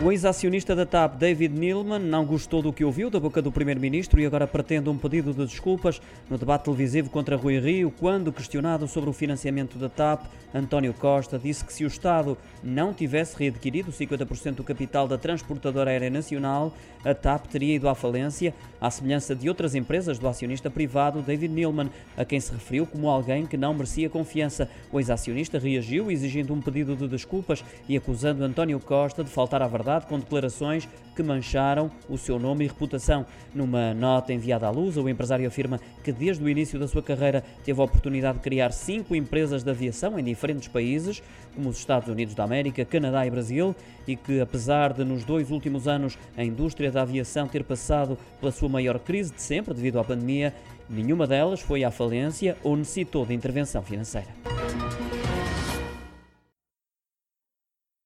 O ex-acionista da TAP, David Neilman, não gostou do que ouviu da boca do primeiro-ministro e agora pretende um pedido de desculpas no debate televisivo contra Rui Rio, quando questionado sobre o financiamento da TAP, António Costa disse que se o Estado não tivesse readquirido 50% do capital da transportadora aérea nacional, a TAP teria ido à falência, à semelhança de outras empresas do acionista privado David Neilman, a quem se referiu como alguém que não merecia confiança. O ex-acionista reagiu exigindo um pedido de desculpas e acusando António Costa de faltar à verdade com declarações que mancharam o seu nome e reputação. Numa nota enviada à luz, o empresário afirma que desde o início da sua carreira teve a oportunidade de criar cinco empresas de aviação em diferentes países, como os Estados Unidos da América, Canadá e Brasil, e que apesar de nos dois últimos anos a indústria da aviação ter passado pela sua maior crise de sempre devido à pandemia, nenhuma delas foi à falência ou necessitou de intervenção financeira.